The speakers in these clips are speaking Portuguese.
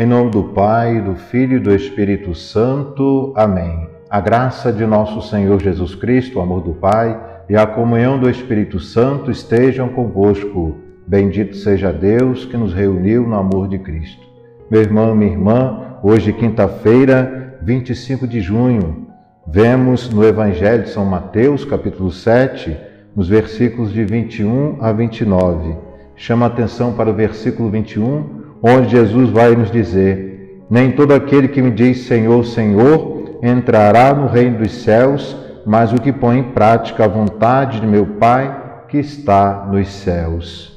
Em nome do Pai, do Filho e do Espírito Santo. Amém. A graça de nosso Senhor Jesus Cristo, o amor do Pai e a comunhão do Espírito Santo estejam convosco. Bendito seja Deus que nos reuniu no amor de Cristo. Meu irmão, minha irmã, hoje, quinta-feira, 25 de junho, vemos no Evangelho de São Mateus, capítulo 7, nos versículos de 21 a 29. Chama atenção para o versículo 21 onde Jesus vai nos dizer: Nem todo aquele que me diz Senhor, Senhor entrará no reino dos céus, mas o que põe em prática a vontade de meu Pai que está nos céus.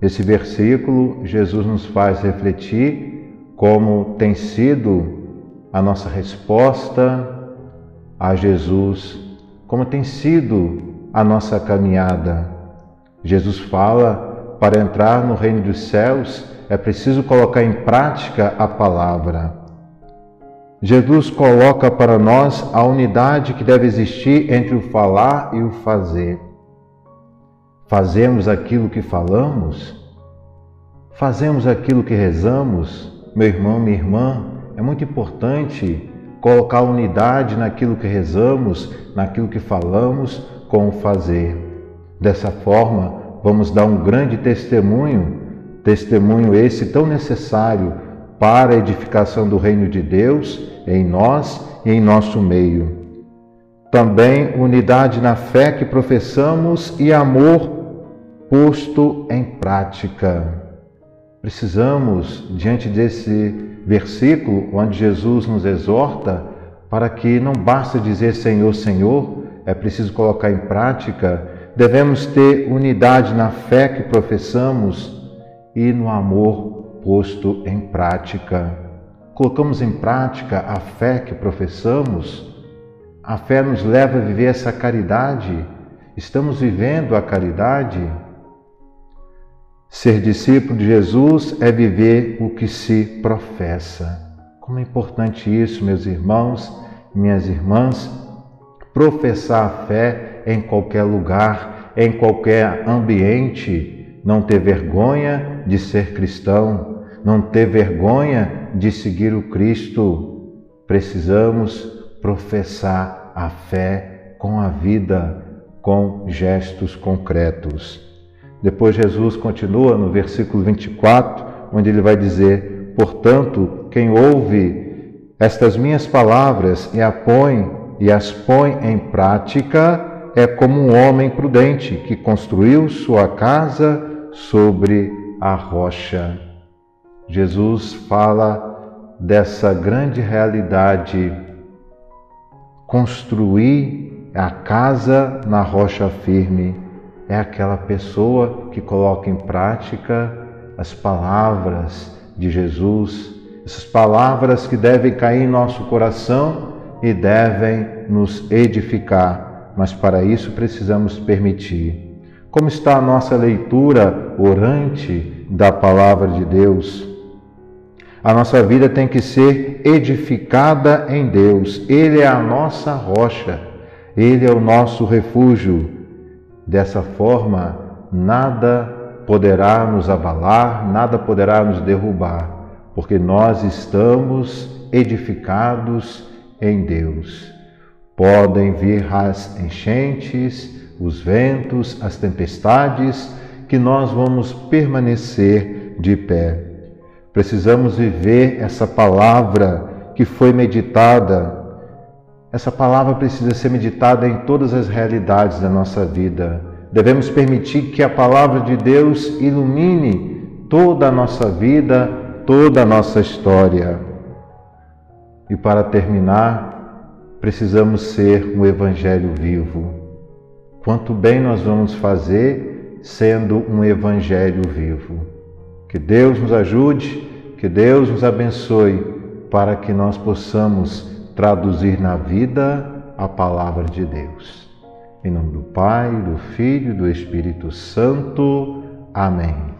Esse versículo, Jesus nos faz refletir como tem sido a nossa resposta a Jesus, como tem sido a nossa caminhada. Jesus fala para entrar no reino dos céus, é preciso colocar em prática a palavra. Jesus coloca para nós a unidade que deve existir entre o falar e o fazer. Fazemos aquilo que falamos? Fazemos aquilo que rezamos? Meu irmão, minha irmã, é muito importante colocar unidade naquilo que rezamos, naquilo que falamos, com o fazer. Dessa forma, vamos dar um grande testemunho, testemunho esse tão necessário para a edificação do reino de Deus em nós e em nosso meio. Também unidade na fé que professamos e amor posto em prática. Precisamos, diante desse versículo onde Jesus nos exorta, para que não basta dizer Senhor, Senhor, é preciso colocar em prática devemos ter unidade na fé que professamos e no amor posto em prática. Colocamos em prática a fé que professamos? A fé nos leva a viver essa caridade? Estamos vivendo a caridade? Ser discípulo de Jesus é viver o que se professa. Como é importante isso, meus irmãos, minhas irmãs, professar a fé em qualquer lugar, em qualquer ambiente, não ter vergonha de ser cristão, não ter vergonha de seguir o Cristo. Precisamos professar a fé com a vida, com gestos concretos. Depois Jesus continua no versículo 24, onde ele vai dizer: Portanto, quem ouve estas minhas palavras e a põe e as põe em prática, é como um homem prudente que construiu sua casa sobre a rocha. Jesus fala dessa grande realidade. Construir a casa na rocha firme é aquela pessoa que coloca em prática as palavras de Jesus, essas palavras que devem cair em nosso coração e devem nos edificar mas para isso precisamos permitir. Como está a nossa leitura orante da palavra de Deus? A nossa vida tem que ser edificada em Deus. Ele é a nossa rocha, ele é o nosso refúgio. Dessa forma, nada poderá nos abalar, nada poderá nos derrubar, porque nós estamos edificados em Deus. Podem vir as enchentes, os ventos, as tempestades, que nós vamos permanecer de pé. Precisamos viver essa palavra que foi meditada. Essa palavra precisa ser meditada em todas as realidades da nossa vida. Devemos permitir que a palavra de Deus ilumine toda a nossa vida, toda a nossa história. E para terminar, precisamos ser um evangelho vivo. Quanto bem nós vamos fazer sendo um evangelho vivo. Que Deus nos ajude, que Deus nos abençoe para que nós possamos traduzir na vida a palavra de Deus. Em nome do Pai, do Filho e do Espírito Santo. Amém.